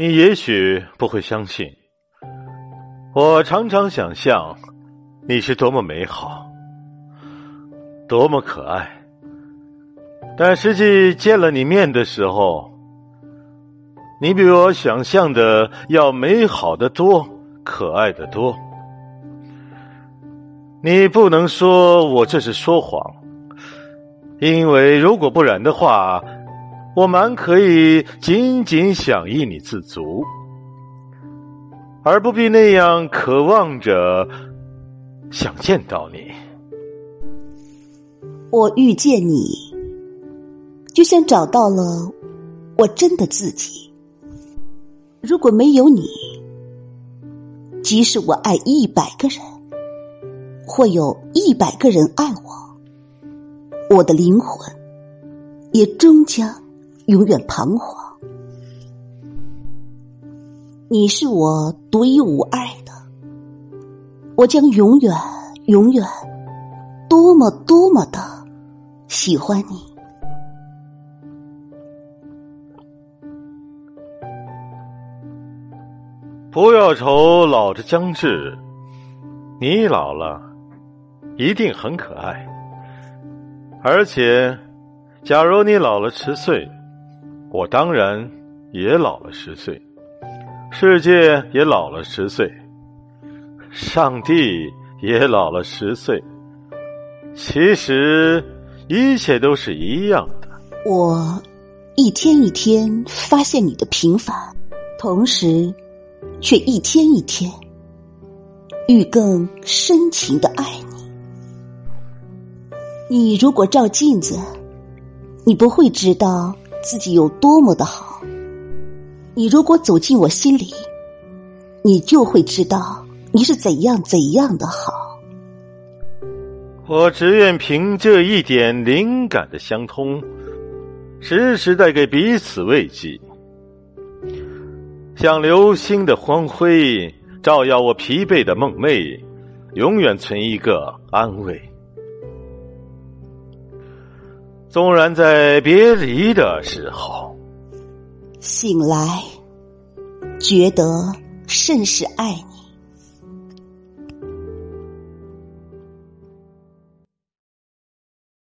你也许不会相信，我常常想象你是多么美好，多么可爱。但实际见了你面的时候，你比我想象的要美好的多，可爱的多。你不能说我这是说谎，因为如果不然的话。我蛮可以仅仅想依你自足，而不必那样渴望着想见到你。我遇见你，就像找到了我真的自己。如果没有你，即使我爱一百个人，会有一百个人爱我，我的灵魂也终将。永远彷徨，你是我独一无二的，我将永远永远多么多么的喜欢你。不要愁老的将至，你老了一定很可爱，而且，假如你老了十岁。我当然也老了十岁，世界也老了十岁，上帝也老了十岁。其实一切都是一样的。我一天一天发现你的平凡，同时却一天一天愈更深情的爱你。你如果照镜子，你不会知道。自己有多么的好，你如果走进我心里，你就会知道你是怎样怎样的好。我只愿凭这一点灵感的相通，时时带给彼此慰藉，像流星的光辉，照耀我疲惫的梦寐，永远存一个安慰。纵然在别离的时候，醒来，觉得甚是爱你。